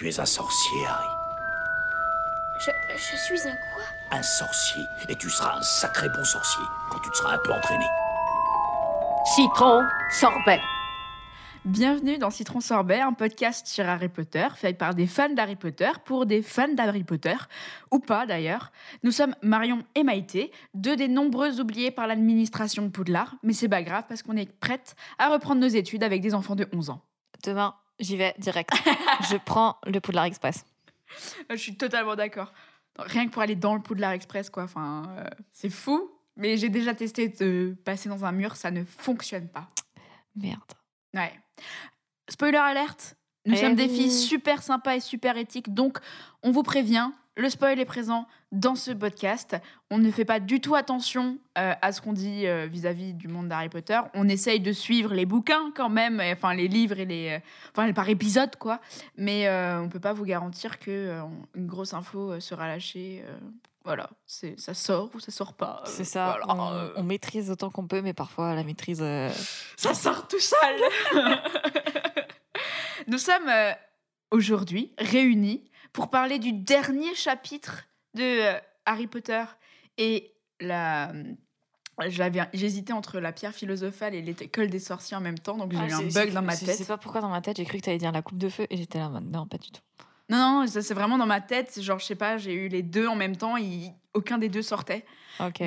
Tu es un sorcier, Harry. Je, je suis un quoi? Un sorcier. Et tu seras un sacré bon sorcier quand tu te seras un peu entraîné. Citron, sorbet. Bienvenue dans Citron Sorbet, un podcast sur Harry Potter, fait par des fans d'Harry Potter pour des fans d'Harry Potter, ou pas d'ailleurs. Nous sommes Marion et Maïté, deux des nombreux oubliés par l'administration de Poudlard, mais c'est pas grave parce qu'on est prête à reprendre nos études avec des enfants de 11 ans. Demain, j'y vais direct. je prends le Poudlard Express. Je suis totalement d'accord. Rien que pour aller dans le Poudlard Express, quoi. Enfin, euh, c'est fou, mais j'ai déjà testé de passer dans un mur, ça ne fonctionne pas. Merde. Ouais. Spoiler alerte, nous Eh sommes des filles super sympas et super éthiques, donc on vous prévient, le spoil est présent dans ce podcast. On ne fait pas du tout attention euh, à ce qu'on dit euh, vis-à-vis du monde d'Harry Potter. On essaye de suivre les bouquins quand même, enfin les livres et les, euh, enfin par épisode quoi. Mais on peut pas vous garantir que une grosse info sera lâchée. voilà, c'est ça sort ou ça sort pas. C'est ça. voilà, on, on maîtrise autant qu'on peut, mais parfois la maîtrise. ça sort tout seul. Nous sommes aujourd'hui réunis pour parler du dernier chapitre de euh, Harry Potter et la. J'avais, j'hésitais entre la pierre philosophale et l'école des sorciers en même temps, donc j'ai ah, eu un bug dans ma Je tête. sais pas pourquoi dans ma tête, j'ai cru que tu allais dire la coupe de feu et j'étais là non, pas du tout. Non, non, ça c'est vraiment dans ma tête. Genre, je sais pas, j'ai eu les deux en même temps, et aucun des deux sortait.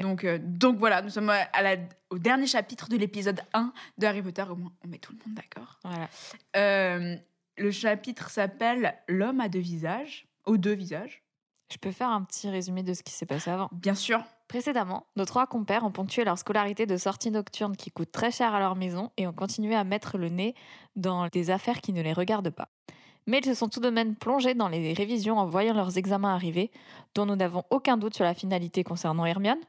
Donc, euh, donc voilà, nous sommes à la- au dernier chapitre de l'épisode 1 de Harry Potter. Au moins, on met tout le monde d'accord. Voilà. Euh, le chapitre s'appelle L'homme à deux visages, aux deux visages, Je peux faire un petit résumé de ce qui s'est passé avant. bien sûr. Précédemment, nos trois compères ont ponctué leur scolarité de sorties nocturnes qui coûtent très cher à leur maison et ont continué à mettre le nez dans des affaires qui ne les regardent pas. Mais ils se sont tout de même plongés dans les révisions en voyant leurs examens arriver, dont nous n'avons aucun doute sur la finalité concernant Hermione.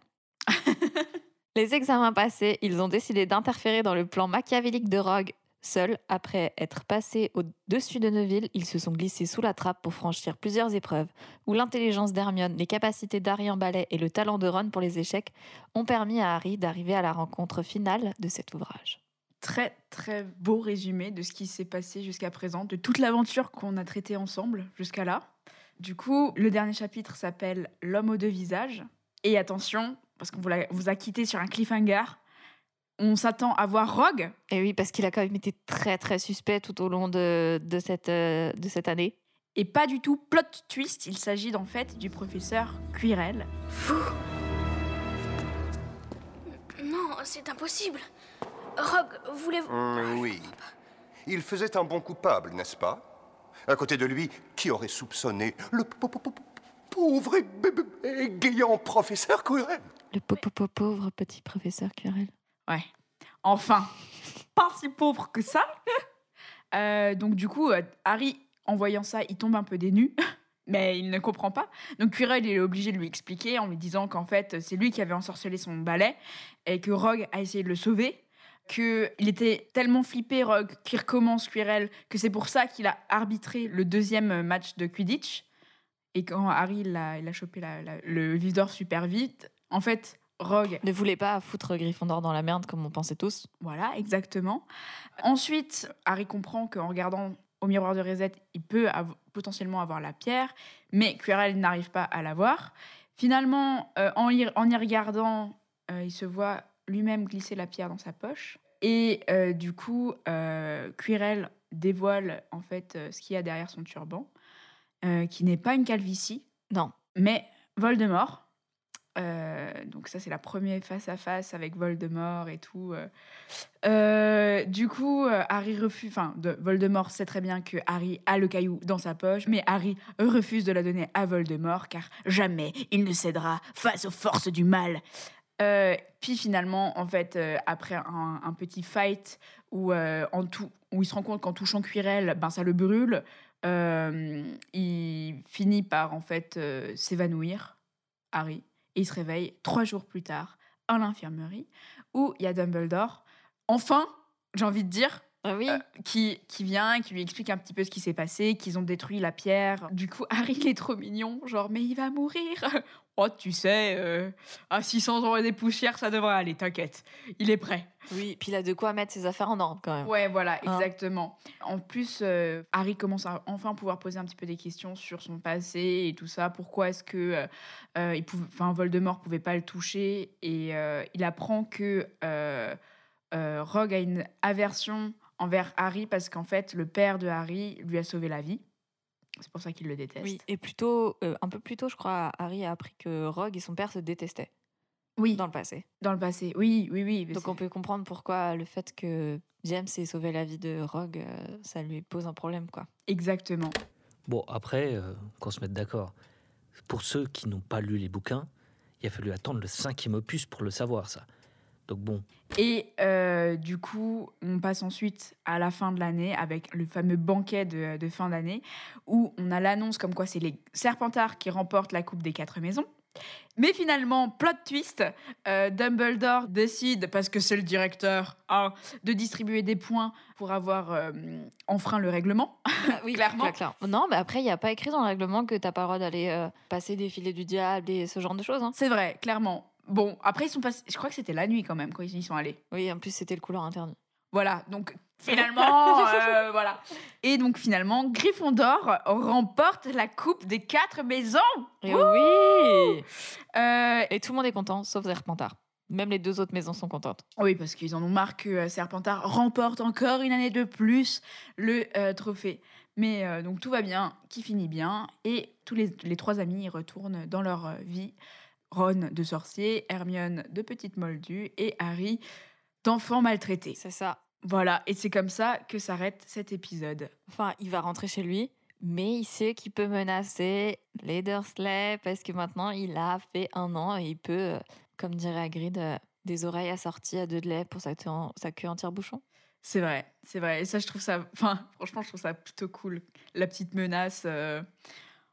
les examens passés, ils ont décidé d'interférer dans le plan machiavélique de Rogue. Seuls, après être passés au-dessus de Neville, ils se sont glissés sous la trappe pour franchir plusieurs épreuves où l'intelligence d'Hermione, les capacités d'Harry en ballet et le talent de Ron pour les échecs ont permis à Harry d'arriver à la rencontre finale de cet ouvrage. Très, très beau résumé de ce qui s'est passé jusqu'à présent, de toute l'aventure qu'on a traitée ensemble jusqu'à là. Du coup, le dernier chapitre s'appelle L'homme aux deux visages. Et attention, parce qu'on vous a quitté sur un cliffhanger, on s'attend à voir Rogue, Et oui, parce qu'il a quand même été très très suspect tout au long de, de, cette, euh, de cette année. et pas du tout plot twist, il s'agit en fait du professeur Quirrell. Non, c'est impossible. Rogue, voulez-vous... Hum, oui. Il faisait un bon coupable, n'est-ce pas? À côté de lui, qui aurait soupçonné le pauvre et b- b- égayant professeur Quirrell? Le pauvre petit professeur Quirrell. Ouais. Enfin, pas si pauvre que ça. Euh, donc du coup, euh, Harry, en voyant ça, il tombe un peu dénu. Mais il ne comprend pas. Donc Quirrell est obligé de lui expliquer en lui disant qu'en fait, c'est lui qui avait ensorcelé son balai et que Rogue a essayé de le sauver. Qu'il était tellement flippé, Rogue, qu'il recommence Quirrell, que c'est pour ça qu'il a arbitré le deuxième match de Quidditch. Et quand Harry il a, il a chopé la- la- le super vite, en fait, Rogue Ne voulait pas foutre Gryffondor dans la merde comme on pensait tous. voilà, exactement. Ensuite, Harry comprend qu'en regardant au miroir de Reset, il peut av- potentiellement avoir la pierre, mais Quirrell n'arrive pas à l'avoir. Finalement, euh, en, y, en y regardant, euh, il se voit lui-même glisser la pierre dans sa poche. Et euh, du coup, Quirrell dévoile en fait ce qu'il y a derrière son turban, qui n'est pas une calvitie, Non. mais Voldemort. Euh, donc ça c'est la première face à face avec Voldemort et tout. euh. Euh, du coup, Harry refuse. Enfin, de- Voldemort sait très bien que Harry a le caillou dans sa poche, mais Harry refuse de la donner à Voldemort car jamais il ne cédera face aux forces du mal. Puis finalement, en fait, après un, petit fight où, en tout, où il se rend compte qu'en touchant Quirrell, ben, ça le brûle, il finit par en fait s'évanouir, Harry, et il se réveille trois jours plus tard à l'infirmerie où il y a Dumbledore. Enfin, j'ai envie de dire, oui. euh, qui, qui vient, qui lui explique un petit peu ce qui s'est passé, qu'ils ont détruit la pierre. Du coup, Harry, il est trop mignon, genre, mais il va mourir. Oh, tu sais, euh, à 600 ans et des poussières, ça devrait aller, t'inquiète. Il est prêt. Oui, puis il a de quoi mettre ses affaires en ordre quand même. Ouais, voilà, Hein. exactement. En plus, euh, Harry commence à enfin pouvoir poser un petit peu des questions sur son passé et tout ça. Pourquoi est-ce que euh, il pouvait, enfin, Voldemort pouvait pas le toucher Et il apprend que Rogue a une aversion envers Harry parce qu'en fait, le père de Harry lui a sauvé la vie. C'est pour ça qu'il le déteste. Oui, et plutôt, euh, un peu plus tôt, je crois, Harry a appris que Rogue et son père se détestaient Oui, dans le passé. dans le passé. Oui, oui, oui. Donc on peut comprendre pourquoi le fait que James ait sauvé la vie de Rogue, euh, ça lui pose un problème, quoi. Exactement. Bon, après, euh, qu'on se mette d'accord. Pour ceux qui n'ont pas lu les bouquins, il a fallu attendre le cinquième opus pour le savoir, ça. Donc bon, Et euh, du coup, on passe ensuite à la fin de l'année avec le fameux banquet de, de fin d'année où on a l'annonce comme quoi c'est les Serpentards qui remportent la Coupe des Quatre Maisons. Mais finalement, plot twist, euh, Dumbledore décide, parce que c'est le directeur, hein, de distribuer des points pour avoir euh, enfreint le règlement. Ah oui, Clairement. clair- clair. Non, mais après, il n'y a pas écrit dans le règlement que t'as pas le droit d'aller euh, passer des filets du diable et ce genre de choses. hein. C'est vrai, clairement. Bon, après, ils sont passés. Je crois que c'était la nuit quand même quand ils y sont allés. Oui, en plus, c'était le couloir interdit. Voilà, donc finalement, euh, voilà. Et donc finalement, Gryffondor remporte la coupe des quatre maisons. Et oui Euh, Et tout le monde est content, sauf Serpentard. Même les deux autres maisons sont contentes. oui, parce qu'ils en ont marre que euh, Serpentard remporte encore une année de plus le euh, trophée. Mais donc tout va bien, qui finit bien, et tous les, les trois amis retournent dans leur vie. Ron de sorcier, Hermione de petite moldue et Harry d'enfant maltraité. C'est ça. Voilà, et c'est comme ça que s'arrête cet épisode. Enfin, il va rentrer chez lui, mais il sait qu'il peut menacer les Dursley parce que maintenant, il a fait un an et il peut, euh, comme dirait Hagrid, euh, des oreilles assorties à Dudley pour sa, queue en- sa queue en tire-bouchon. C'est vrai, c'est vrai. Et ça, je trouve ça. Enfin, franchement, je trouve ça plutôt cool. La petite menace. euh,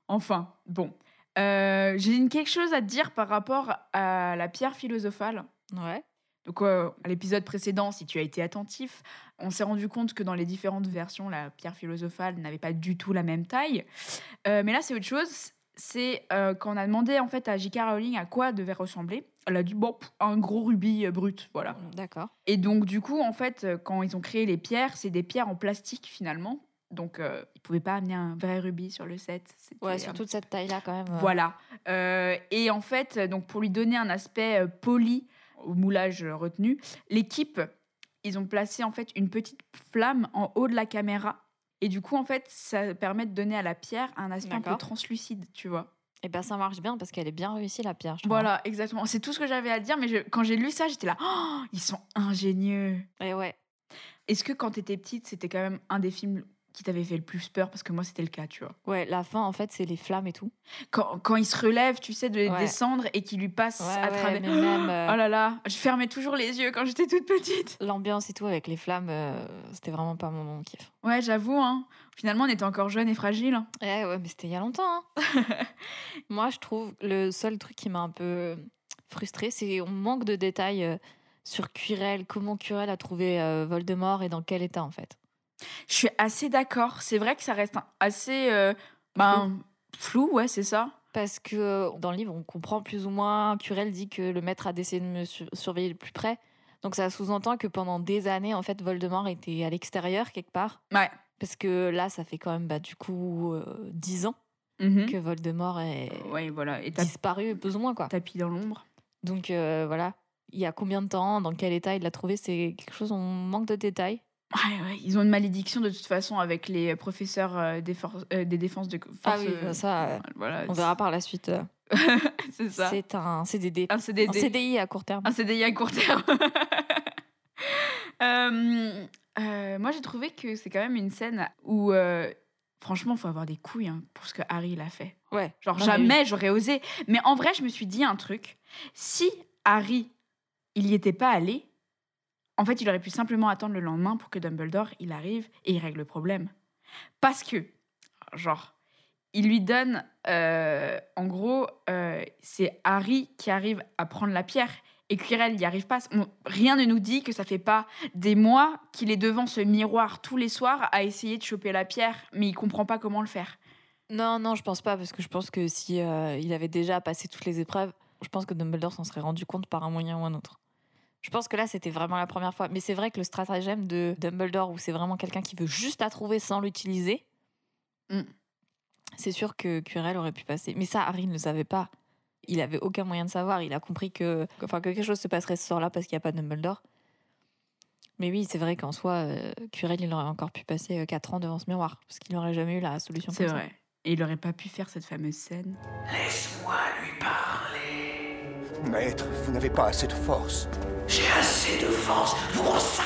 Enfin, bon. Euh, J'ai quelque chose à te dire par rapport à la pierre philosophale. Ouais. Donc, euh, à l'épisode précédent, si tu as été attentif, on s'est rendu compte que dans les différentes versions, la pierre philosophale n'avait pas du tout la même taille. Euh, mais là, c'est autre chose. C'est quand on a demandé en fait à J.K. Rowling à quoi devait ressembler. Elle a dit bon, un gros rubis brut, voilà. D'accord. Et donc, du coup, en fait, quand ils ont créé les pierres, c'est des pierres en plastique finalement. Donc, euh, ils pouvaient pas amener un vrai rubis sur le set. Ouais, euh, surtout de cette taille-là, quand même. Voilà. Euh, et en fait, donc pour lui donner un aspect euh, poli au moulage retenu, l'équipe, ils ont placé en fait une petite flamme en haut de la caméra. Et du coup, en fait, ça permet de donner à la pierre un aspect un peu translucide, tu vois. Et ben ça marche bien parce qu'elle est bien réussie, la pierre. je trouve. Voilà, exactement. C'est tout ce que j'avais à dire, mais je- quand j'ai lu ça, j'étais là, Oh, ils sont ingénieux. Et ouais. Est-ce que quand t'étais petite, c'était quand même un des films qui t'avait fait le plus peur Parce que moi, c'était le cas, tu vois. Ouais, la fin, en fait, c'est les flammes et tout. Quand, quand il se relève, tu sais, de Ouais. descendre et qu'il lui passe Ouais, à ouais, travers. même euh, Oh là là, je fermais toujours les yeux quand j'étais toute petite. l'ambiance et tout avec les flammes, euh, c'était vraiment pas mon, mon kiff. Ouais, j'avoue, hein. Finalement, on était encore jeunes et fragiles. hein. Ouais, ouais, mais c'était il y a longtemps. hein. Moi, je trouve le seul truc qui m'a un peu frustrée, c'est on manque de détails euh, sur Quirrell, comment Quirrell a trouvé euh, Voldemort et dans quel état en fait. Je suis assez d'accord. C'est vrai que ça reste un- assez euh, ben, flou, ouais, c'est ça. Parce que euh, dans le livre, on comprend plus ou moins, Quirrell dit que le maître a décidé de me sur- surveiller le plus près. Donc ça sous-entend que pendant des années, en fait, Voldemort était à l'extérieur quelque part. Ouais. Parce que là, ça fait quand même bah, du coup euh, 10 ans Mhm. que Voldemort est Ouais, voilà. Et disparu, plus ou moins quoi. tapis dans l'ombre. Donc euh, voilà, il y a combien de temps, dans quel état il l'a trouvé, c'est quelque chose, on manque de détails. Ouais, ouais, ils ont une malédiction de toute façon avec les professeurs euh, des, euh, des défenses de force. Ah oui, euh, ça, euh, voilà, On verra par la suite. c'est ça. C'est un CDD. Un CDD. Un CDI à court terme. Un CDI à court terme. Moi, j'ai trouvé que c'est quand même une scène où, franchement, il faut avoir des couilles hein, pour ce que Harry l'a fait. Ouais. Genre, jamais j'aurais osé. Mais en vrai, je me suis dit un truc. Si Harry, il n'y était pas allé, en fait, il aurait pu simplement attendre le lendemain pour que Dumbledore, il arrive et il règle le problème. Parce que, genre, il lui donne, euh, en gros, euh, c'est Harry qui arrive à prendre la pierre Et Quirrell n'y arrive pas. Rien ne nous dit que ça fait pas des mois qu'il est devant ce miroir tous les soirs à essayer de choper la pierre, mais il comprend pas comment le faire. Non, non, je pense pas, parce que je pense que si euh, il avait déjà passé toutes les épreuves, je pense que Dumbledore s'en serait rendu compte par un moyen ou un autre. Je pense que là, c'était vraiment la première fois. Mais c'est vrai que le stratagème de Dumbledore, où c'est vraiment quelqu'un qui veut juste la trouver sans l'utiliser, Mm. c'est sûr que Quirrell aurait pu passer. Mais ça, Harry ne le savait pas. Il avait aucun moyen de savoir. Il a compris que, enfin, que quelque chose se passerait ce soir-là parce qu'il n'y a pas de Dumbledore. Mais oui, c'est vrai qu'en soi, euh, Quirrell, il aurait encore pu passer 4 ans devant ce miroir, parce qu'il n'aurait jamais eu la solution. C'est ça. vrai. Et il aurait pas pu faire cette fameuse scène. Laisse-moi lui parler. Maître, vous n'avez pas assez de force. J'ai assez de force pour ça.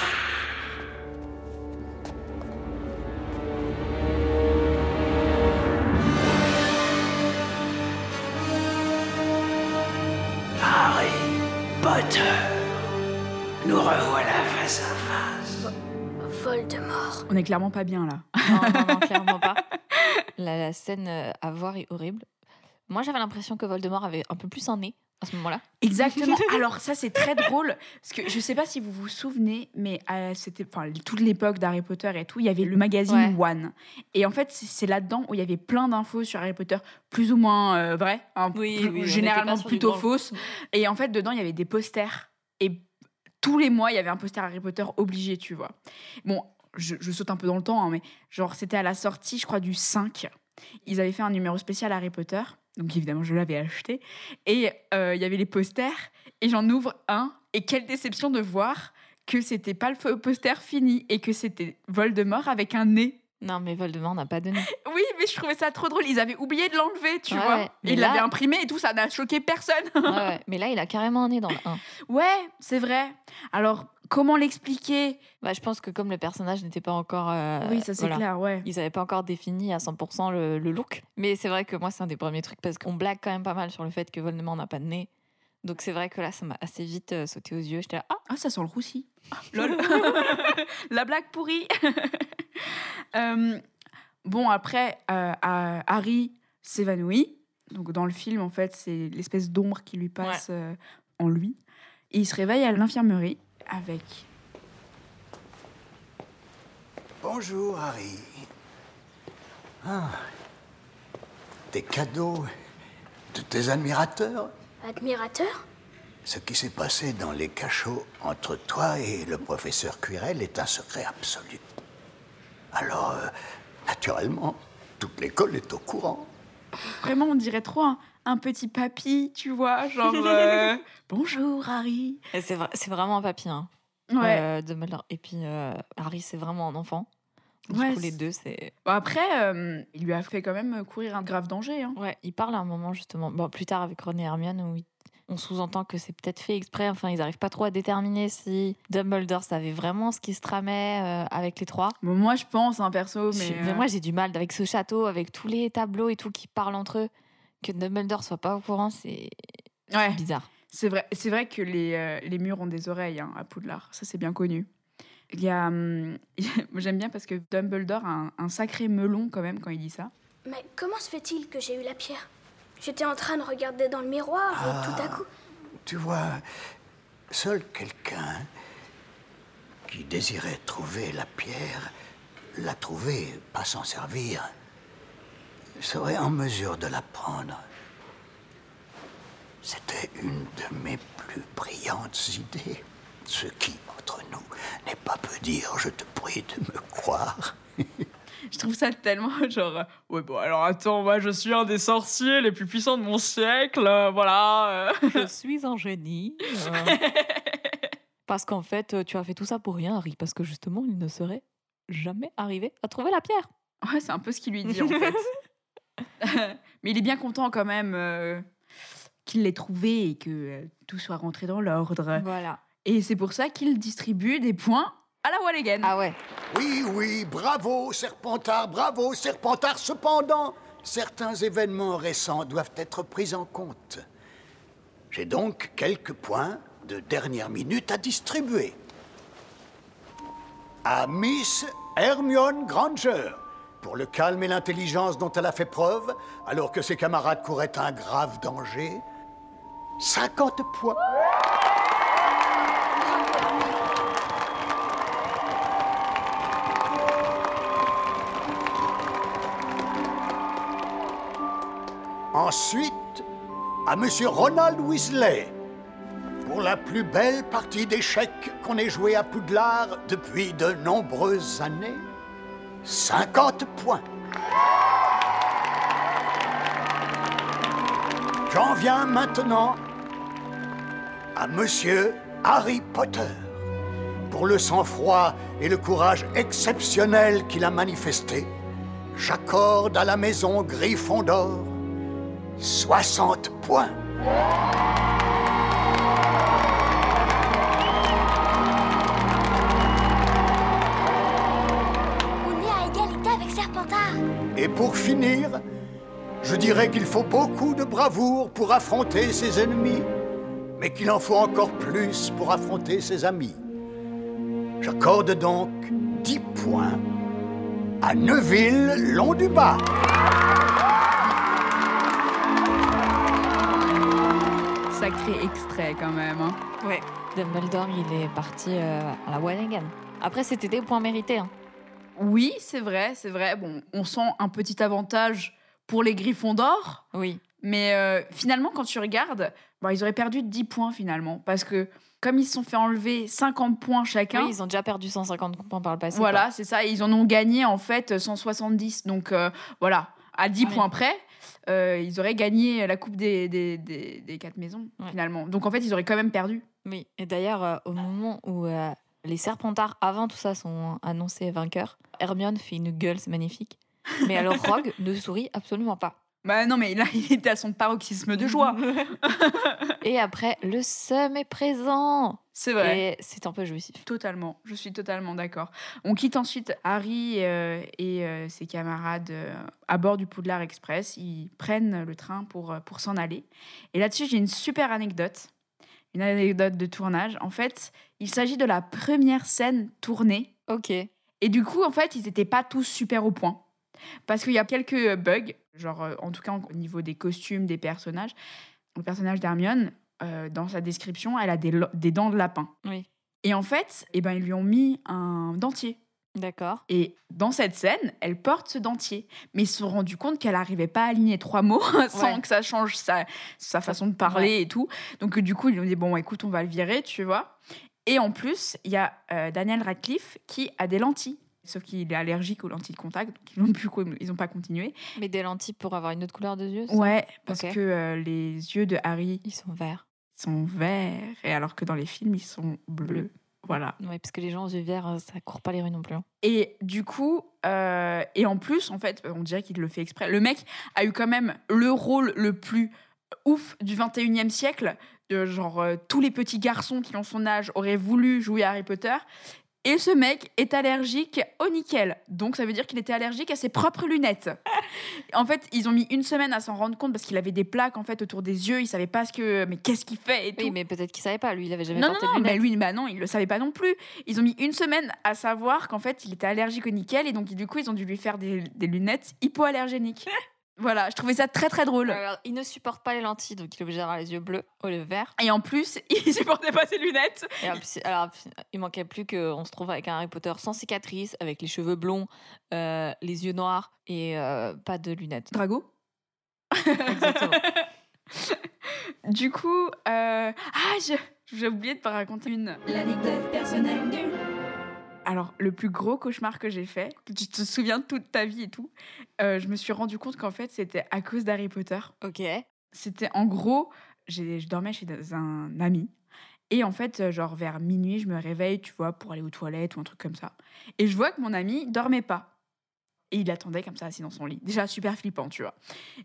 Harry Potter. Nous revoilà face à face. Voldemort. On est clairement pas bien là. Non, non, non, clairement pas. La, la scène euh, à voir est horrible. Moi, j'avais l'impression que Voldemort avait un peu plus un nez à ce moment-là. Exactement. Alors ça c'est très drôle parce que je sais pas si vous vous souvenez, mais à c'était enfin toute l'époque d'Harry Potter et tout, il y avait le magazine One. Et en fait c'est là-dedans où il y avait plein d'infos sur Harry Potter, plus ou moins euh, vraies, hein, Oui, généralement plutôt fausses. Et en fait dedans il y avait des posters et tous les mois il y avait un poster Harry Potter obligé, tu vois. Bon, je, je saute un peu dans le temps, hein, mais genre c'était à la sortie, je crois du 5. Ils avaient fait un numéro spécial Harry Potter. Donc évidemment, je l'avais acheté. Et euh, il y avait les posters. Et j'en ouvre un. Et quelle déception de voir que c'était pas le poster fini et que c'était Voldemort avec un nez. Non, mais Voldemort n'a pas de nez. Oui, mais je trouvais ça trop drôle. Ils avaient oublié de l'enlever, tu Ouais, vois. ouais. Ils là- l'avaient imprimé et tout, ça n'a choqué personne. Ouais, ouais. Mais là, il a carrément un nez dans le 1. ouais, c'est vrai. Alors, comment l'expliquer? Bah, je pense que comme le personnage n'était pas encore. euh, Oui, ça c'est voilà. clair, ouais. Ils n'avaient pas encore défini à 100% le, le look. Mais c'est vrai que moi, c'est un des premiers trucs parce qu'on blague quand même pas mal sur le fait que Voldemort n'a pas de nez. Donc c'est vrai que là, ça m'a assez vite euh, sauté aux yeux. J'étais là, ah, Ah, ça sent le roussi. Ah, lol. La blague pourrie. Euh, bon, après, euh, euh, Harry s'évanouit. Donc, dans le film, en fait, c'est l'espèce d'ombre qui lui passe euh, en lui. Et il se réveille à l'infirmerie avec. Bonjour, Harry. Ah. Des cadeaux de tes admirateurs? Admirateur? Ce qui s'est passé dans les cachots entre toi et le professeur Quirrell est un secret absolu. Alors, euh, naturellement, toute l'école est au courant. Vraiment, on dirait trop un, un petit papy, tu vois. Genre. euh, Bonjour, Harry. Et c'est vra- c'est vraiment un papy, hein, Ouais. euh, Dumbledore. Et puis euh, Harry, c'est vraiment un enfant. Du Ouais, coup, les deux, c'est. Bon, après, euh, il lui a fait quand même courir un grave danger. hein. Ouais, il parle à un moment justement, bon, plus tard avec Ron et Hermione, où il- on sous-entend que c'est peut-être fait exprès. Enfin, ils n'arrivent pas trop à déterminer si Dumbledore savait vraiment ce qui se tramait euh, avec les trois. Bon, moi, je pense, un perso, mais. Je- mais euh, moi, j'ai du mal avec ce château, avec tous les tableaux et tout qui parlent entre eux. Que Dumbledore soit pas au courant, c'est ouais. bizarre. C'est vrai, c'est vrai que les, euh, les murs ont des oreilles hein, à Poudlard, ça c'est bien connu. Il y a, hum, j'aime bien parce que Dumbledore a un, un sacré melon quand même quand il dit ça. Mais comment se fait-il que j'ai eu la pierre? J'étais en train de regarder dans le miroir et tout à coup. Tu vois, seul quelqu'un qui désirait trouver la pierre, la trouver, pas s'en servir, serait en mesure de la prendre. C'était une de mes plus brillantes idées. Ce qui, entre nous, n'est pas peu dire, je te prie de me croire. Je trouve ça tellement genre, euh, ouais bon alors attends, moi je suis un des sorciers les plus puissants de mon siècle, euh, voilà. euh. Je suis un génie. euh. Parce qu'en fait, tu as fait tout ça pour rien, Harry, parce que justement, il ne serait jamais arrivé à trouver la pierre. Ouais, c'est un peu ce qu'il lui dit en fait. Mais il est bien content quand même euh, qu'il l'ait trouvé et que tout soit rentré dans l'ordre. Voilà. Et c'est pour ça qu'il distribue des points à la Walligan. Ah ouais. Oui, oui, bravo, Serpentard, bravo, Serpentard. Cependant, certains événements récents doivent être pris en compte. J'ai donc quelques points de dernière minute à distribuer. À Miss Hermione Granger, pour le calme et l'intelligence dont elle a fait preuve, alors que ses camarades couraient un grave danger. 50 points. Ensuite, à Monsieur Ronald Weasley, pour la plus belle partie d'échecs qu'on ait joué à Poudlard depuis de nombreuses années, 50 points. J'en viens maintenant à Monsieur Harry Potter. Pour le sang-froid et le courage exceptionnel qu'il a manifesté, j'accorde à la maison Gryffondor 60 points. On est à égalité avec Serpentard. Et pour finir, je dirais qu'il faut beaucoup de bravoure pour affronter ses ennemis, mais qu'il en faut encore plus pour affronter ses amis. J'accorde donc 10 points à Neuville, Sacré extrait quand même. hein. Ouais. Dumbledore, il est parti euh, à la one again. Après, c'était des points mérités. hein. Oui, c'est vrai, c'est vrai. Bon, on sent un petit avantage pour les Griffons d'or. Oui. Mais euh, finalement, quand tu regardes, bon, ils auraient perdu 10 points finalement. Parce que comme ils se sont fait enlever 50 points chacun, Oui, ils ont déjà perdu 150 points par le passé. voilà, c'est ça. et Ils en ont gagné en fait 170. Donc euh, voilà, à 10 Ah oui. points près, euh, ils auraient gagné la Coupe des, des, des, des quatre maisons Ouais. finalement. Donc en fait, ils auraient quand même perdu. Oui. Et d'ailleurs, euh, au moment où euh, les Serpentards, avant tout ça, sont annoncés vainqueurs, Hermione fait une gueule, c'est magnifique. Mais alors, Rogue ne sourit absolument pas. Bah non, mais là, il était à son paroxysme de joie. Et après, le seum est présent. C'est vrai. Et c'est un peu jouissif. Totalement, je suis totalement d'accord. On quitte ensuite Harry euh, et euh, ses camarades euh, à bord du Poudlard Express. Ils prennent le train pour, pour s'en aller. Et là-dessus, j'ai une super anecdote. Une anecdote de tournage. En fait, il s'agit de la première scène tournée. Ok. Et du coup, en fait, ils n'étaient pas tous super au point. Parce qu'il y a quelques euh, bugs, genre euh, en tout cas au niveau des costumes, des personnages. Le personnage d'Hermione, euh, dans sa description, elle a des, dents de lapin. Oui. Et en fait, eh ben, ils lui ont mis un dentier. D'accord. Et dans cette scène, elle porte ce dentier. Mais ils se sont rendus compte qu'elle n'arrivait pas à aligner trois mots sans Ouais. que ça change sa, sa façon de parler et tout. Donc, du coup, ils ont dit Bon, écoute, on va le virer, tu vois. Et en plus, il y a euh, Daniel Radcliffe qui a des lentilles. Sauf qu'il est allergique aux lentilles de contact, donc ils n'ont ils pas continué. Mais des lentilles pour avoir une autre couleur de yeux Ouais, parce que euh, les yeux de Harry Ils sont verts. sont verts, et alors que dans les films, ils sont bleus. Voilà. Ouais, parce que les gens aux yeux verts, euh, ça court pas les rues non plus. hein. Et du coup, euh, et en plus, en fait, on dirait qu'il le fait exprès. Le mec a eu quand même le rôle le plus ouf du 21e siècle. De genre, euh, tous les petits garçons qui ont son âge auraient voulu jouer à Harry Potter. Et ce mec est allergique au nickel. Donc ça veut dire qu'il était allergique à ses propres lunettes. en fait, ils ont mis une semaine à s'en rendre compte parce qu'il avait des plaques en fait autour des yeux. Il savait pas ce que, mais qu'est-ce qu'il fait et tout. Oui, mais peut-être qu'il savait pas. Lui, il avait jamais Non, non, porté non, de mais lunettes. lui, bah non, il le savait pas non plus. Ils ont mis une semaine à savoir qu'en fait, il était allergique au nickel et donc du coup, ils ont dû lui faire des, des lunettes hypoallergéniques. voilà, je trouvais ça très très drôle. Alors, il ne supporte pas les lentilles, donc il est obligé d'avoir les yeux bleus au lieu de verts. Et en plus, il supportait pas ses lunettes. Et en plus- alors, il manquait plus qu'on se trouve avec un Harry Potter sans cicatrice, avec les cheveux blonds, euh, les yeux noirs et euh, pas de lunettes. Drago Exactement. Du coup, euh... ah, je- j'ai oublié de te raconter une. L'anecdote personnelle nulle. Alors, le plus gros cauchemar que j'ai fait, que tu te souviens de toute ta vie et tout, euh, je me suis rendu compte qu'en fait, c'était à cause d'Harry Potter. Ok. C'était en gros, je dormais chez un ami. Et en fait, euh, genre vers minuit, je me réveille, tu vois, pour aller aux toilettes ou un truc comme ça. Et je vois que mon ami dormait pas. Et il attendait comme ça, assis dans son lit. Déjà super flippant, tu vois.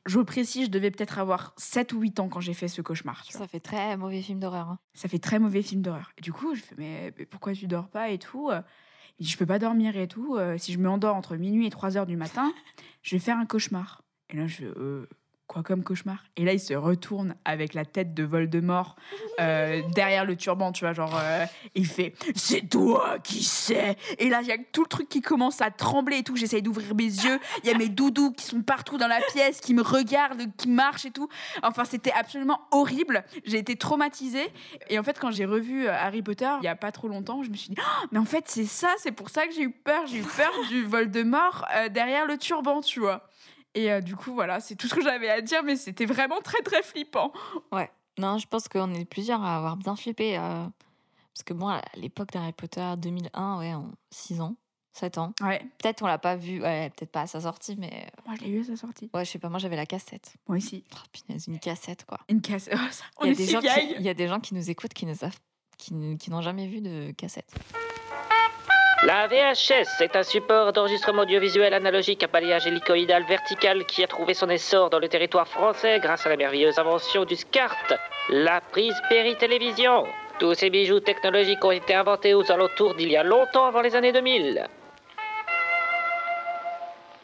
Je précise, je devais peut-être avoir 7 ou 8 ans quand j'ai fait ce cauchemar. Tu vois. Ça fait très mauvais film d'horreur. hein. Ça fait très mauvais film d'horreur. Et du coup, je fais, mais, mais pourquoi tu dors pas et tout euh. Je peux pas dormir et tout. euh, si je me endors entre minuit et 3 heures du matin, je vais faire un cauchemar. Et là, je euh, quoi comme cauchemar Et là, il se retourne avec la tête de Voldemort euh, derrière le turban, tu vois, genre, euh, il fait, c'est toi qui sais. Et là, il y a tout le truc qui commence à trembler et tout. J'essaye d'ouvrir mes yeux. Il y a mes doudous qui sont partout dans la pièce, qui me regardent, qui marchent et tout. Enfin, c'était absolument horrible. J'ai été traumatisée. Et en fait, quand j'ai revu euh, Harry Potter il y a pas trop longtemps, je me suis dit, Ah, mais en fait, c'est ça, c'est pour ça que j'ai eu peur. J'ai eu peur du Voldemort euh, derrière le turban, tu vois. Et euh, du coup, voilà, c'est tout ce que j'avais à dire, mais c'était vraiment très très flippant. Ouais. Non, je pense qu'on est plusieurs à avoir bien flippé. euh, parce que bon, à l'époque d'Harry Potter 2001, ouais, en 6 ans, 7 ans. Ouais, Peut-être on l'a pas vu, ouais, peut-être pas à sa sortie, mais moi je l'ai eu à sa sortie. ouais, je sais pas, moi j'avais la cassette. Moi aussi. Oh, punaise, une cassette quoi. Une casse. Oh, ça, on Il y, a est des si gens qui, il y a des gens qui nous écoutent qui ne savent, qui, qui n'ont jamais vu de cassette. La VHS est un support d'enregistrement audiovisuel analogique à balayage hélicoïdal vertical qui a trouvé son essor dans le territoire français grâce à la merveilleuse invention du SCART, la prise péri-télévision. Tous ces bijoux technologiques ont été inventés aux alentours d'il y a longtemps avant les années 2000.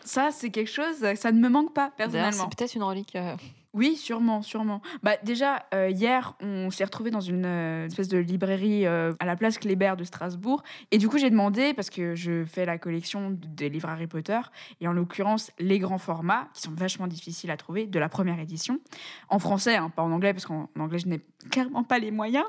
Ça, c'est quelque chose, ça ne me manque pas personnellement. c'est peut-être une relique. euh, Oui, sûrement, sûrement. Bah déjà euh, hier, on s'est retrouvé dans une euh, espèce de librairie euh, à la place Kléber de Strasbourg, et du coup j'ai demandé parce que je fais la collection des livres Harry Potter et en l'occurrence les grands formats qui sont vachement difficiles à trouver de la première édition en français, hein, pas en anglais parce qu'en en anglais je n'ai clairement pas les moyens.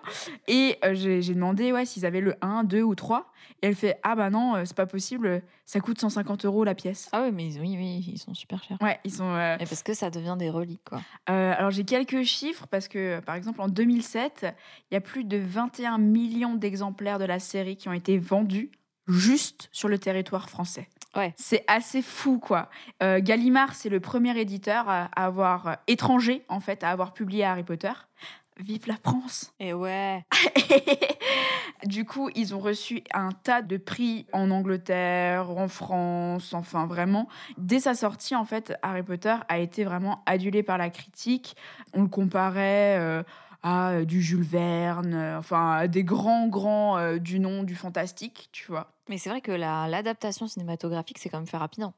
Et euh, j'ai demandé ouais s'ils avaient le 1, 2 ou 3, et elle fait ah bah non euh, c'est pas possible, ça coûte 150 euros la pièce. Ah oui, mais oui, oui, ils sont super chers. Ouais, ils sont. euh, Et parce que ça devient des reliques, quoi. Euh, alors j'ai quelques chiffres parce que par exemple en 2007, il y a plus de 21 millions d'exemplaires de la série qui ont été vendus juste sur le territoire français. Ouais. C'est assez fou quoi. Euh, Gallimard c'est le premier éditeur à à avoir euh, étranger en fait à avoir publié Harry Potter. Vive la France. Et ouais. du coup, ils ont reçu un tas de prix en Angleterre, en France, enfin vraiment. Dès sa sortie, en fait, Harry Potter a été vraiment adulé par la critique. On le comparait euh, à euh, du Jules Verne, euh, enfin à des grands, grands euh, du nom du fantastique, tu vois. Mais c'est vrai que la- l'adaptation cinématographique, c'est quand même fait rapidement.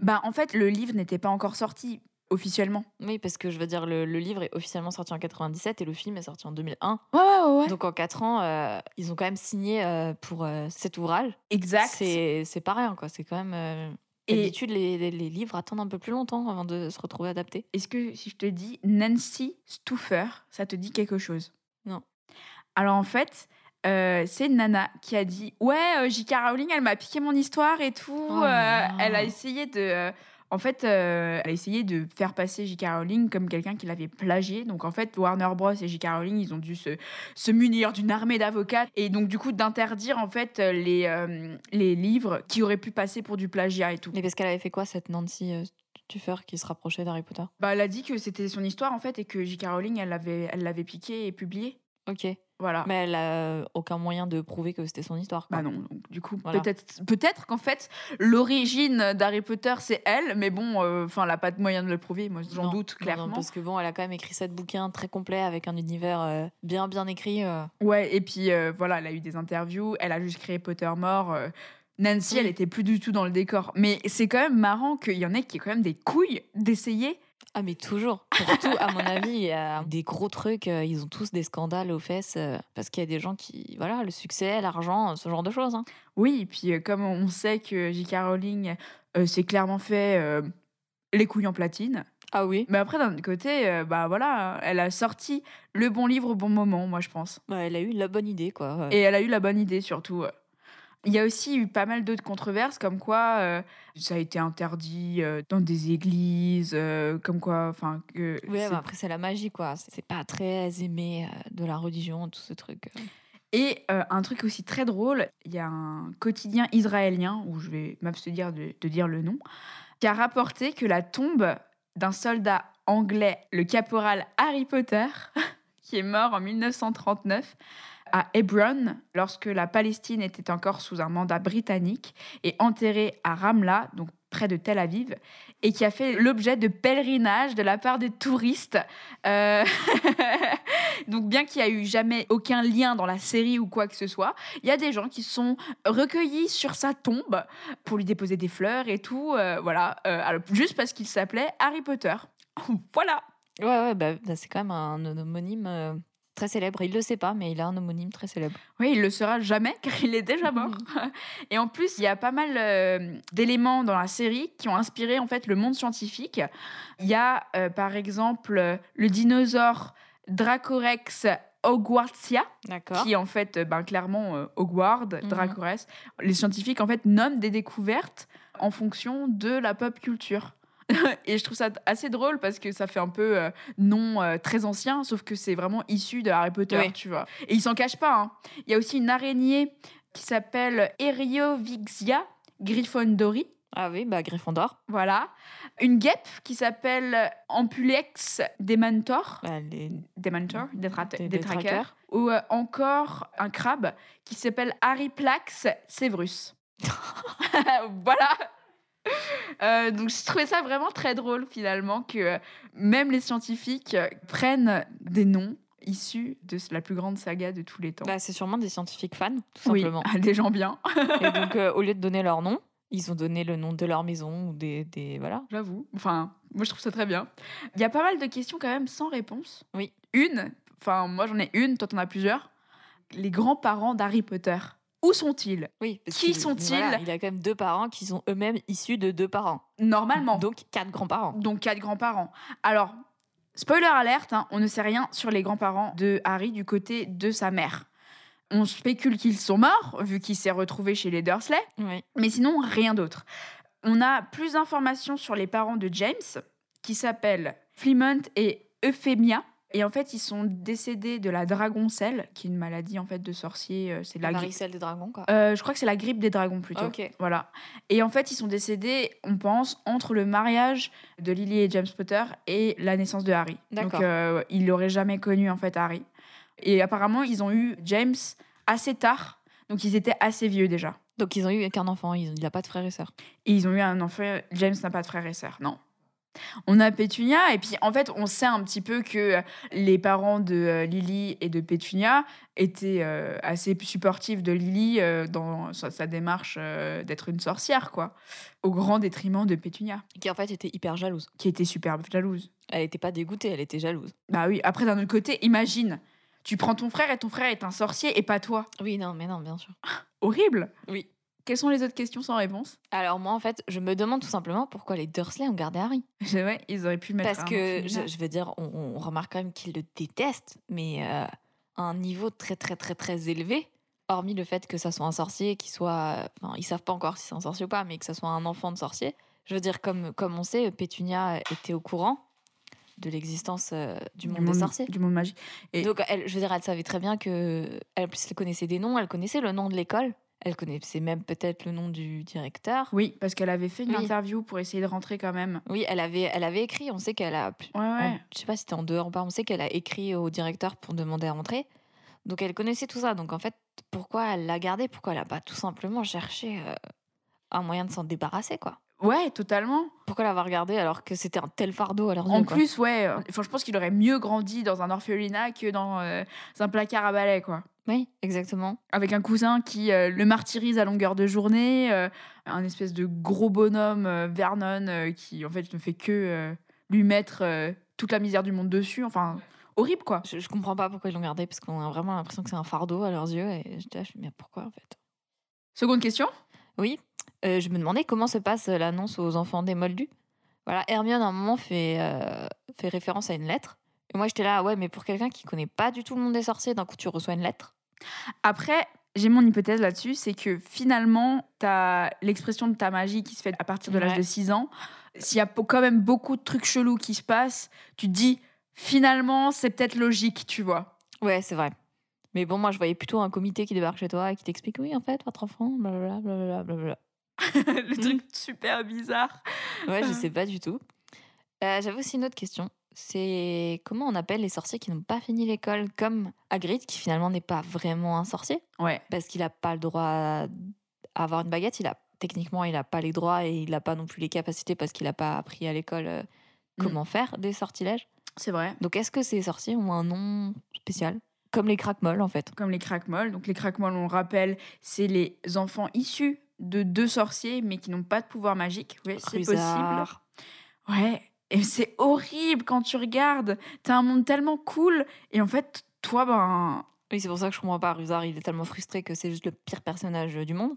Bah, en fait, le livre n'était pas encore sorti officiellement. Oui, parce que je veux dire, le, le livre est officiellement sorti en 97 et le film est sorti en 2001. Ouais, ouais, ouais. Donc en 4 ans, euh, ils ont quand même signé euh, pour euh, cet ouvrage. exact. C'est pas rien, quoi. C'est quand même. Et- D'habitude, les, les- les livres attendent un peu plus longtemps avant de se retrouver adaptés. Est-ce que si je te dis Nancy Stouffer, ça te dit quelque chose? Non. Alors en fait, euh, c'est nana qui a dit Ouais, euh, J.K. Rowling, elle m'a piqué mon histoire et tout. Oh Euh, elle a essayé de. En fait, euh, elle a essayé de faire passer J.K. Rowling comme quelqu'un qui l'avait plagié. Donc en fait, Warner Bros. et J.K. Rowling, ils ont dû se, se munir d'une armée d'avocats et donc du coup d'interdire en fait les, euh, les livres qui auraient pu passer pour du plagiat et tout. Mais parce qu'elle avait fait quoi, cette Nancy euh, Tuffer qui se rapprochait d'Harry Potter? Bah, elle a dit que c'était son histoire en fait et que J.K. Rowling elle l'avait elle l'avait piqué et publié. Ok. Voilà. Mais elle a aucun moyen de prouver que c'était son histoire. quoi. Bah non, donc du coup Voilà. peut-être peut-être qu'en fait l'origine d'Harry Potter c'est elle, mais bon, euh, enfin elle a pas de moyen de le prouver, moi j'en doute non, clairement. parce que bon, elle a quand même écrit sept bouquins très complets avec un univers euh, bien bien écrit. euh. Ouais, et puis voilà, elle a eu des interviews, elle a juste créé Pottermore. euh, Nancy, Oui. elle était plus du tout dans le décor. Mais c'est quand même marrant qu'il y en ait qui aient quand même des couilles d'essayer. Ah mais toujours. Pour tout, à mon avis, il y a des gros trucs. euh, ils ont tous des scandales aux fesses euh, parce qu'il y a des gens qui, voilà, le succès, l'argent, ce genre de choses. hein. Oui, et puis euh, comme on sait que J.K. Rowling euh, s'est clairement fait euh, les couilles en platine. Ah oui. Mais après, d'un autre côté, euh, bah voilà, elle a sorti le bon livre au bon moment, moi je pense. Bah, elle a eu la bonne idée, quoi. Et elle a eu la bonne idée surtout. Il y a aussi eu pas mal d'autres controverses, comme quoi euh, ça a été interdit euh, dans des églises, euh, comme quoi, enfin, que. C'est- bah, après c'est la magie, quoi. C'est pas très aimé de la religion, tout ce truc. Et un truc aussi très drôle, il y a un quotidien israélien, où je vais m'abstenir de, de dire le nom, qui a rapporté que la tombe d'un soldat anglais, le caporal Harry Potter, qui est mort en 1939 à Hebron, lorsque la Palestine était encore sous un mandat britannique, et enterré à Ramla, donc près de Tel Aviv, et qui a fait l'objet de pèlerinages de la part des touristes. Euh, donc bien qu'il n'y a eu jamais aucun lien dans la série ou quoi que ce soit, il y a des gens qui sont recueillis sur sa tombe pour lui déposer des fleurs et tout, euh, voilà, euh, juste parce qu'il s'appelait Harry Potter. voilà. Ouais, ouais, bah, bah, c'est quand même un, homonyme très célèbre. Il le sait pas, mais il a un homonyme très célèbre. Oui, il le sera jamais car il est déjà mort. Et en plus, il y a pas mal euh, d'éléments dans la série qui ont inspiré en fait le monde scientifique. Il y a euh, par exemple le dinosaure Dracorex hogwartsia qui est en fait euh, ben, clairement euh, Hogwarts, Mhm. Dracorex. Les scientifiques en fait nomment des découvertes en fonction de la pop culture. et je trouve ça assez drôle parce que ça fait un peu euh, nom euh, très ancien, sauf que c'est vraiment issu de Harry Potter, Oui. tu vois. Et ils s'en cachent pas. hein. Il y a aussi une araignée qui s'appelle Eriovixia Gryffondori. Ah oui, bah Gryffondor. Voilà. Une guêpe qui s'appelle Ampulex Dementor. Bah, les... Dementor, Des- traqueurs. Ou euh, encore un crabe qui s'appelle Ariplax Severus. voilà. Euh, donc je trouvais ça vraiment très drôle finalement que euh, même les scientifiques euh, prennent des noms issus de la plus grande saga de tous les temps. Bah, c'est sûrement des scientifiques fans, tout oui, simplement. des gens bien. Et donc, euh, au lieu de donner leur nom, ils ont donné le nom de leur maison ou des, des voilà. J'avoue. Enfin, moi je trouve ça très bien. Il y a pas mal de questions quand même sans réponse. Oui. Une, enfin moi j'en ai une, toi t'en as plusieurs. Les grands-parents d'Harry Potter, où sont-ils? Oui. parce Qui sont-ils voilà, Il a quand même deux parents qui sont eux-mêmes issus de deux parents. Normalement. Donc quatre grands-parents. Donc quatre grands-parents. Alors, spoiler alerte, hein, on ne sait rien sur les grands-parents de Harry du côté de sa mère. On spécule qu'ils sont morts, vu qu'il s'est retrouvé chez les Dursley, Oui. mais sinon rien d'autre. On a plus d'informations sur les parents de James, qui s'appellent Flemont et Euphemia. Et en fait, ils sont décédés de la dragoncelle, qui est une maladie en fait de sorcier. euh, C'est La la grippe. varicelle des dragons, quoi. Euh, je crois que c'est la grippe des dragons plutôt. Ok. Voilà. Et en fait, ils sont décédés, on pense, entre le mariage de Lily et James Potter et la naissance de Harry. Donc, D'accord. euh, il n'aurait jamais connu en fait Harry. Et apparemment, ils ont eu James assez tard. Donc, ils étaient assez vieux déjà. Donc ils ont eu qu'un enfant, ils- il n'a pas de frères et sœurs. Et ils ont eu un enfant. James n'a pas de frère et sœur, non. On a Pétunia, et puis en fait, on sait un petit peu que les parents de euh, Lily et de Pétunia étaient euh, assez supportifs de Lily euh, dans sa, sa démarche euh, d'être une sorcière, quoi. Au grand détriment de Pétunia, Qui en fait était hyper jalouse. qui était super jalouse. Elle n'était pas dégoûtée, elle était jalouse. Bah oui, après, d'un autre côté, imagine, tu prends ton frère et ton frère est un sorcier et pas toi. Oui, non, mais non, bien sûr. Horrible Oui. Quelles sont les autres questions sans réponse Alors moi, en fait, je me demande tout simplement pourquoi les Dursley ont gardé Harry. Ouais, ils auraient pu le mettre Parce que, je, je veux dire, on, on remarque quand même qu'ils le détestent, mais euh, à un niveau très, très, très, très élevé. Hormis le fait que ça soit un sorcier, qu'il soit... Enfin, ils savent pas encore si c'est un sorcier ou pas, mais que ça soit un enfant de sorcier. Je veux dire, comme, comme on sait, Pétunia était au courant de l'existence euh, du monde des sorciers. Du monde magique. Et- Donc, elle, je veux dire, elle savait très bien que. Elle, en plus, elle connaissait des noms, elle connaissait le nom de l'école, elle connaissait même peut-être le nom du directeur. Oui, parce qu'elle avait fait une Oui. interview pour essayer de rentrer quand même. Oui, elle avait, elle avait écrit. On sait qu'elle a. Ouais, ouais. je sais pas si c'était en dehors ou pas. On sait qu'elle a écrit au directeur pour demander à rentrer. Donc, elle connaissait tout ça. Donc, en fait, pourquoi elle l'a gardé Pourquoi elle a pas tout simplement cherché euh, un moyen de s'en débarrasser, quoi? Ouais, totalement. Pourquoi l'avoir gardé alors que c'était un tel fardeau à leurs En plus, ouais, euh, enfin, je pense qu'il aurait mieux grandi dans un orphelinat que dans euh, un placard à balai, quoi. Oui, exactement. Avec un cousin qui euh, le martyrise à longueur de journée, euh, un espèce de gros bonhomme, euh, Vernon, qui en fait ne fait que lui mettre toute la misère du monde dessus. Enfin, horrible, quoi. Je, je comprends pas pourquoi ils l'ont gardé parce qu'on a vraiment l'impression que c'est un fardeau à leurs yeux. Et je ah, me dis, mais pourquoi en fait? Seconde question? Oui, je me demandais comment se passe l'annonce aux enfants des Moldus. Voilà, Hermione à un moment fait, fait référence à une lettre. Et moi j'étais là, ouais, mais pour quelqu'un qui connaît pas du tout le monde des sorciers, d'un coup tu reçois une lettre. Après, j'ai mon hypothèse là-dessus, c'est que finalement, tu as l'expression de ta magie qui se fait à partir de l'âge Ouais. de 6 ans. S'il y a quand même beaucoup de trucs chelous qui se passent, tu te dis, finalement, c'est peut-être logique, tu vois. Ouais, c'est vrai. Mais bon, moi je voyais plutôt un comité qui débarque chez toi et qui t'explique, oui, en fait, votre enfant, blablabla, blablabla, blablabla. Le truc super bizarre. Ouais, je sais pas du tout. Euh, J'avais aussi une autre question. C'est comment on appelle les sorciers qui n'ont pas fini l'école, comme Hagrid, qui finalement n'est pas vraiment un sorcier Ouais. parce qu'il n'a pas le droit à avoir une baguette. Il a techniquement, il n'a pas les droits et il n'a pas non plus les capacités parce qu'il n'a pas appris à l'école euh, comment faire des sortilèges. C'est vrai. Donc, est-ce que ces sorciers ont un nom spécial, comme les craquemolles en fait Comme les craquemolles. Donc, les craquemolles, on le rappelle, c'est les enfants issus de deux sorciers, mais qui n'ont pas de pouvoir magique. Oui, c'est possible. Ouais, et c'est horrible quand tu regardes. T'as un monde tellement cool, et en fait, toi, ben. Oui, c'est pour ça que je comprends pas. Rusard, il est tellement frustré que c'est juste le pire personnage du monde.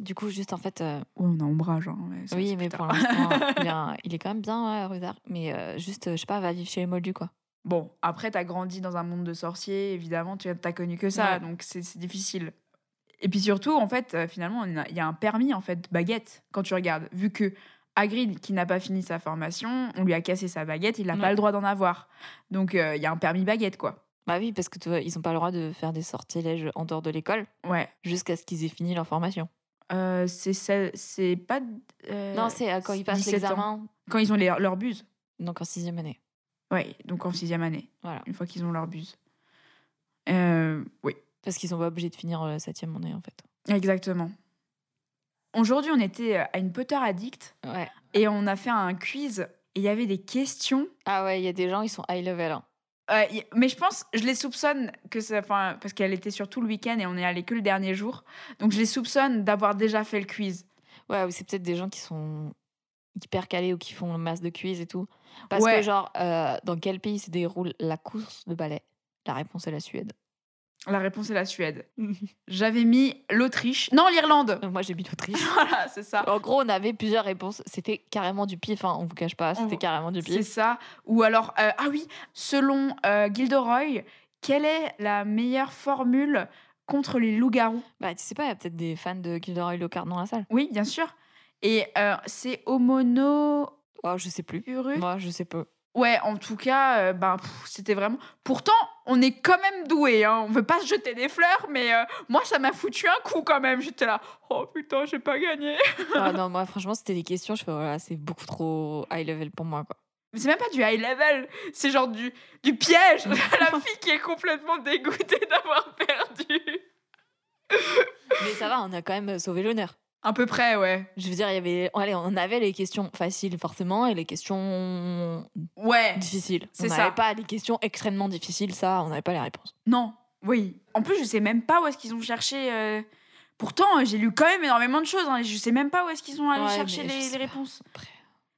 Du coup, juste en fait. euh, Ouais, on a ombrage. Hein, mais oui, mais pour l'instant, il, il est quand même bien, ouais, Rusard. Mais euh, juste, euh, je sais pas, va vivre chez les Moldus, quoi. Bon, après, t'as grandi dans un monde de sorciers, évidemment, tu t'as connu que ça, Ouais. donc c'est c'est difficile. Et puis surtout, en fait, euh, finalement, il y a un permis, en fait, baguette, quand tu regardes. Vu que Hagrid, qui n'a pas fini sa formation, on lui a cassé sa baguette, il n'a Ouais. pas le droit d'en avoir. Donc, euh, il y a un permis baguette, quoi. Bah oui, parce que tu vois, ils n'ont pas le droit de faire des sortilèges en dehors de l'école Ouais. jusqu'à ce qu'ils aient fini leur formation. Euh, c'est pas. euh, non, c'est euh, quand ils passent 17 ans. l'examen, Quand ils ont les- leur buse. donc en sixième année. Ouais, donc en sixième année, Voilà. une fois qu'ils ont leur buse. Oui, Parce qu'ils sont pas obligés de finir la septième année, en fait. exactement. Aujourd'hui, on était à une Potter Addict Ouais. et on a fait un quiz et il y avait des questions. Ah ouais, il y a des gens, ils sont high level. hein. Euh, mais je pense, je les soupçonne que ça, enfin, parce qu'elle était sur tout le week-end et on est allé que le dernier jour. Donc je les soupçonne d'avoir déjà fait le quiz. Ouais, ou c'est peut-être des gens qui sont hyper calés ou qui font le masse de quiz et tout. Parce Ouais. que, genre, euh, dans quel pays se déroule la course de ballet? La réponse est la Suède. La réponse est la Suède. J'avais mis l'Autriche. Non, l'Irlande. Donc moi, j'ai mis l'Autriche. Voilà, c'est ça. En gros, on avait plusieurs réponses. C'était carrément du pif, hein, on vous cache pas. C'était On- carrément du C'est pif. ça. Ou alors, euh, ah oui, selon euh, Gilderoy, quelle est la meilleure formule contre les loups-garous? Bah, tu sais pas, il y a peut-être des fans de Gilderoy Lockhart dans la salle. Oui, bien sûr. Et euh, c'est Homono. Oh, je sais plus. Moi, je sais pas. Ouais, en tout cas, euh, ben, c'était vraiment. Pourtant, on est quand même doué. Hein. On veut pas se jeter des fleurs, mais euh, moi, ça m'a foutu un coup quand même. J'étais là, oh putain, j'ai pas gagné. Ah non, moi, franchement, c'était des questions. Je fais, voilà, c'est beaucoup trop high level pour moi, quoi. Mais c'est même pas du high level, c'est genre du, du piège. La fille qui est complètement dégoûtée d'avoir perdu. Mais ça va, on a quand même sauvé l'honneur. À peu près, ouais. Je veux dire, il y avait, allez, on avait les questions faciles forcément et les questions Ouais. difficiles. C'est on ça. n'avait pas les questions extrêmement difficiles, ça, on n'avait pas les réponses. Non, oui. En plus, je sais même pas où est-ce qu'ils ont cherché. euh, Pourtant, euh, j'ai lu quand même énormément de choses. hein, et Je sais même pas où est-ce qu'ils sont allés Ouais, chercher mais je les, sais les pas. réponses. Après.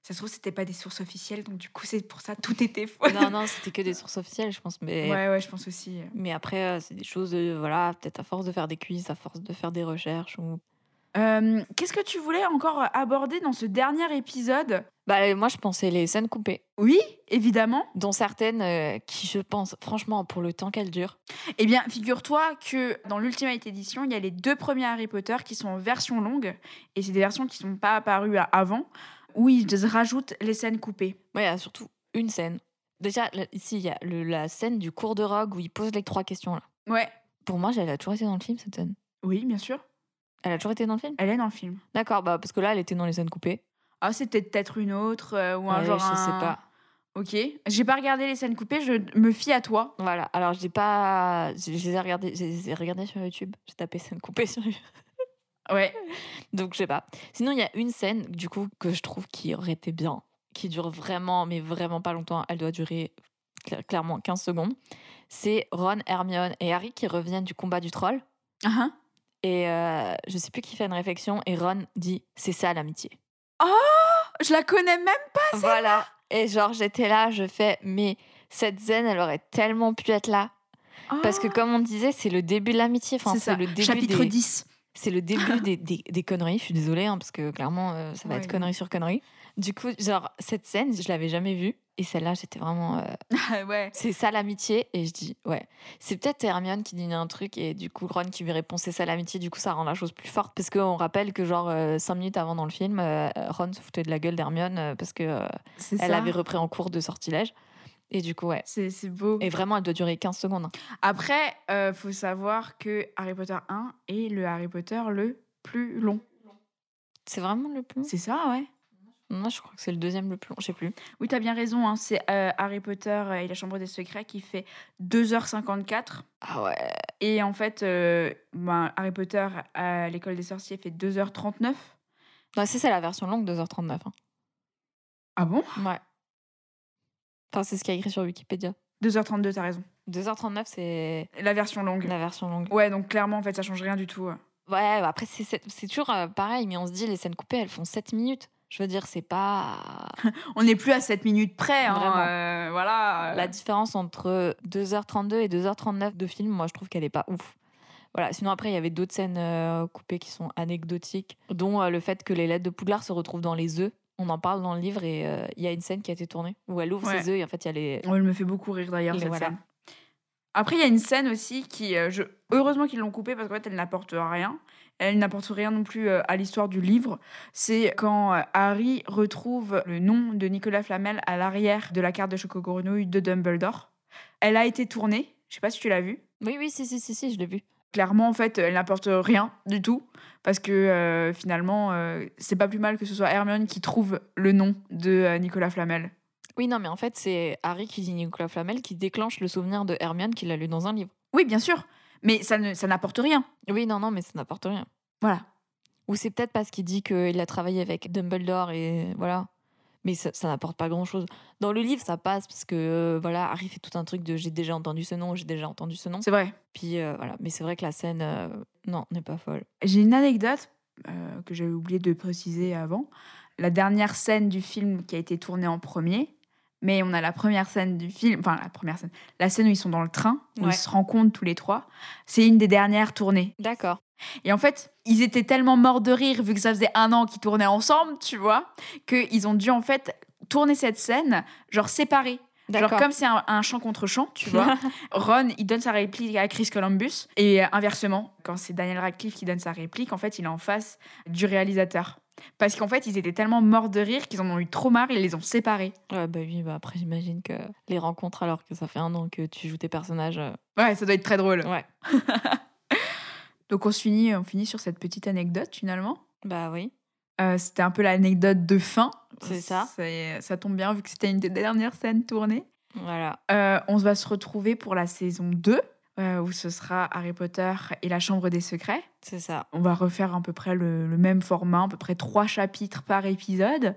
Ça se trouve, c'était pas des sources officielles, donc du coup, c'est pour ça tout était faux. non, non, c'était que des sources officielles, je pense. Mais, Ouais, ouais, je pense aussi. mais après, euh, c'est des choses, voilà, peut-être à force de faire des quiz, à force de faire des recherches. Ou... Euh, Qu'est-ce que tu voulais encore aborder dans ce dernier épisode? Bah, moi, je pensais les scènes coupées, Oui, évidemment. dont certaines euh, qui, je pense, franchement, pour le temps qu'elles durent. Eh bien, figure-toi que dans l'Ultimate Edition, il y a les deux premiers Harry Potter qui sont en version longue, et c'est des versions qui sont pas apparues avant, où ils rajoutent les scènes coupées. Ouais, il y a surtout une scène. Déjà, là, ici, il y a le- la scène du cours de Rogue où il pose les trois questions. Là. Ouais. Pour moi, elle a toujours été dans le film, cette scène. Oui, bien sûr. Elle a toujours été dans le film? Elle est dans le film. D'accord, bah, parce que là, elle était dans les scènes coupées. Ah, c'était peut-être une autre, euh, ou un Ouais, genre. je sais un- pas. Ok. J'ai pas regardé les scènes coupées, je me fie à toi. Voilà, alors je n'ai pas. Je les ai regardées, regardées sur YouTube. J'ai tapé scène coupée sur YouTube. Ouais. Donc je sais pas. Sinon, il y a une scène, du coup, que je trouve qui aurait été bien, qui dure vraiment, mais vraiment pas longtemps. Elle doit durer cla- clairement 15 secondes. C'est Ron, Hermione et Harry qui reviennent du combat du troll. Ah, hein. Et euh, je sais plus qui fait une réflexion. Et Ron dit C'est ça l'amitié. Je la connais même pas. Voilà. Et genre, j'étais là, je fais Mais cette scène, elle aurait tellement pu être là. Parce que, Ah, comme on disait, c'est le début de l'amitié. Enfin, c'est le début Chapitre des... 10. C'est le début des, des, des conneries. Je suis désolée, hein, parce que clairement, euh, ça va Ouais, être connerie sur connerie. Du coup, genre, cette scène, je l'avais jamais vue. Et celle-là, j'étais vraiment. euh, ouais. c'est ça l'amitié. Et je dis, ouais. C'est peut-être Hermione qui dit un truc et du coup, Ron qui lui répond, c'est ça l'amitié. Du coup, ça rend la chose plus forte. Parce qu'on rappelle que, genre, euh, cinq minutes avant dans le film, Ron se foutait de la gueule d'Hermione parce que elle ça. avait repris en cours de sortilège. Et du coup, ouais. C'est beau. Et vraiment, elle doit durer 15 secondes. hein. Après, euh, faut savoir que Harry Potter 1 est le Harry Potter le plus long. C'est vraiment le plus long? C'est ça, ouais. Moi, je crois que c'est le deuxième le plus long. Je sais plus. Oui, t'as bien raison. hein, C'est euh, Harry Potter et la Chambre des Secrets qui fait 2h54. Ah ouais. Et en fait, euh, ben, Harry Potter à l'école des sorciers fait 2h39. Non, c'est ça la version longue, 2h39. hein. Ah bon? Ouais. Enfin, c'est ce qu'il y a écrit sur Wikipédia. 2h32, t'as raison. 2h39, c'est La version longue. la version longue. Ouais, donc clairement, en fait, ça change rien du tout. Ouais, bah après, c'est toujours euh, pareil, mais on se dit, les scènes coupées, elles font 7 minutes. Je veux dire, c'est pas. On n'est plus à 7 minutes près. hein, Vraiment. euh, voilà. La différence entre 2h32 et 2h39 de film, moi, je trouve qu'elle est pas ouf. Voilà, sinon après, il y avait d'autres scènes euh, coupées qui sont anecdotiques, dont euh, le fait que les lettres de Poudlard se retrouvent dans les œufs. On en parle dans le livre et euh, il y a une scène qui a été tournée où elle ouvre Ouais. ses œufs et en fait, il y a les. Oh, elle me fait beaucoup rire d'ailleurs, Et cette voilà. scène. Après, il y a une scène aussi qui, euh, je... heureusement qu'ils l'ont coupée parce qu'en fait, elle n'apporte rien. Elle n'apporte rien non plus euh, à l'histoire du livre. C'est quand euh, Harry retrouve le nom de Nicolas Flamel à l'arrière de la carte de Choco Grenouille de Dumbledore. Elle a été tournée. Je sais pas si tu l'as vue. Oui, oui, si, si, si, si je l'ai vu. Clairement, en fait, elle n'apporte rien du tout. Parce que euh, finalement, euh, c'est pas plus mal que ce soit Hermione qui trouve le nom de euh, Nicolas Flamel. Oui, non, mais en fait, c'est Harry qui dit Nicolas Flamel qui déclenche le souvenir de Hermione qu'il a lu dans un livre. Oui, bien sûr. Mais ça ne- ça n'apporte rien. Oui, non, non, mais ça n'apporte rien. Voilà. Ou c'est peut-être parce qu'il dit qu'il a travaillé avec Dumbledore et voilà. Mais ça, ça n'apporte pas grand-chose. Dans le livre, ça passe parce que euh, voilà, Harry fait tout un truc de j'ai déjà entendu ce nom, j'ai déjà entendu ce nom. C'est vrai. Puis euh, voilà, mais c'est vrai que la scène, euh, non, n'est pas folle. J'ai une anecdote que j'avais oublié de préciser avant. La dernière scène du film qui a été tournée en premier, mais on a la première scène du film, enfin la première scène, la scène où ils sont dans le train, où Ouais. ils se rencontrent tous les trois, c'est une des dernières tournées. D'accord. Et en fait, ils étaient tellement morts de rire, vu que ça faisait un an qu'ils tournaient ensemble, tu vois, qu'ils ont dû en fait tourner cette scène, genre séparée. Genre comme c'est un, un chant contre chant, tu vois. Ron, il donne sa réplique à Chris Columbus. Et euh, inversement, quand c'est Daniel Radcliffe qui donne sa réplique, en fait, il est en face du réalisateur. Parce qu'en fait, ils étaient tellement morts de rire qu'ils en ont eu trop marre, ils les ont séparés. Ouais, bah oui, bah après, j'imagine que les rencontres, alors que ça fait un an que tu joues tes personnages. euh, Ouais, ça doit être très drôle. Ouais. Donc on finit, on finit sur cette petite anecdote finalement. Bah oui. Euh, c'était un peu l'anecdote de fin. C'est ça. C'est- Ça tombe bien vu que c'était une des dernières scènes tournées. Voilà. Euh, on va se retrouver pour la saison 2, euh, où ce sera Harry Potter et la Chambre des Secrets. C'est ça. On va refaire à peu près le, le même format, à peu près trois chapitres par épisode.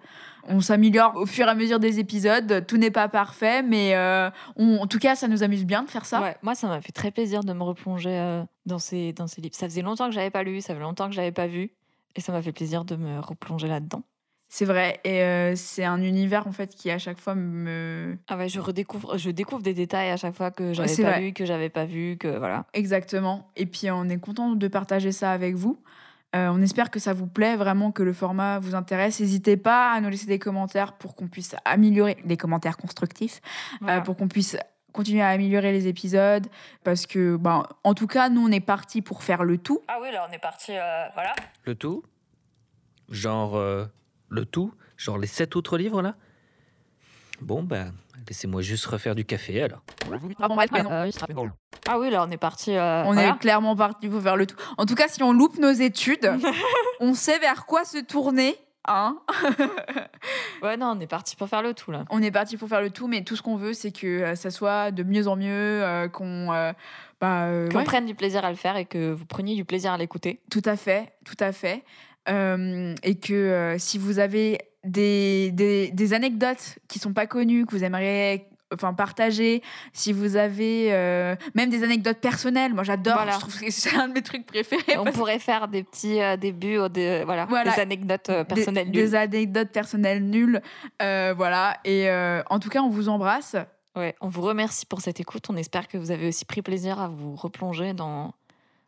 On s'améliore au fur et à mesure des épisodes. Tout n'est pas parfait, mais euh, on- en tout cas, ça nous amuse bien de faire ça. Ouais, moi, ça m'a fait très plaisir de me replonger euh, dans, ces, dans ces livres. Ça faisait longtemps que j'avais pas lu, ça fait longtemps que j'avais pas vu. Et ça m'a fait plaisir de me replonger là-dedans. C'est vrai, et euh, c'est un univers en fait qui à chaque fois me... Ah ouais, je redécouvre, je découvre des détails à chaque fois que j'avais pas vrai. lu, que j'avais pas vu, que voilà. Exactement. Et puis on est content de partager ça avec vous. Euh, on espère que ça vous plaît, vraiment que le format vous intéresse. N'hésitez pas à nous laisser des commentaires pour qu'on puisse améliorer, des commentaires constructifs, euh, pour qu'on puisse continuer à améliorer les épisodes. Parce que, ben, en tout cas, nous, on est parti pour faire le tout. Ah oui, là, on est parti, voilà. Le tout? Genre euh, le tout Genre les sept autres livres là? Bon, ben, laissez-moi juste refaire du café alors. Ah oui, là, on est parti. euh, on voilà. est clairement parti pour faire le tout. En tout cas, si on loupe nos études, on sait vers quoi se tourner. Hein Ouais, non, on est parti pour faire le tout, là. on est parti pour faire le tout, mais tout ce qu'on veut, c'est que euh, ça soit de mieux en mieux, euh, qu'on euh, bah, euh, ouais, prenne du plaisir à le faire et que vous preniez du plaisir à l'écouter. Tout à fait, tout à fait. Euh, et que euh, si vous avez des, des, des anecdotes qui sont pas connues, que vous aimeriez enfin partager, si vous avez euh, même des anecdotes personnelles, moi j'adore, Voilà. je trouve que c'est un de mes trucs préférés. On parce- pourrait faire des petits euh, débuts, des, voilà, Voilà. des anecdotes des- personnelles des, nulles. anecdotes personnelles nulles, Euh, voilà. Et en tout cas, on vous embrasse. Ouais, on vous remercie pour cette écoute. On espère que vous avez aussi pris plaisir à vous replonger dans,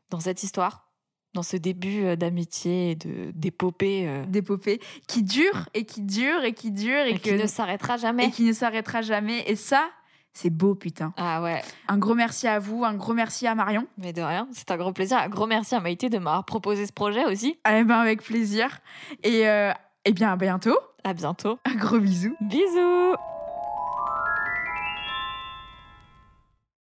dans cette histoire, dans ce début euh, d'amitié et de- d'épopée euh, d'épopée qui dure et qui dure et qui dure et, et qui ne s'arrêtera jamais. et qui ne s'arrêtera jamais. Et ça, c'est beau, putain. Ah ouais, Un gros merci à vous, un gros merci à Marion. mais de rien, c'est un gros plaisir. Un gros merci à Maïté de m'avoir proposé ce projet aussi. Eh ben, avec plaisir. Et, euh, eh bien, à bientôt. À bientôt. Un gros bisou. Bisous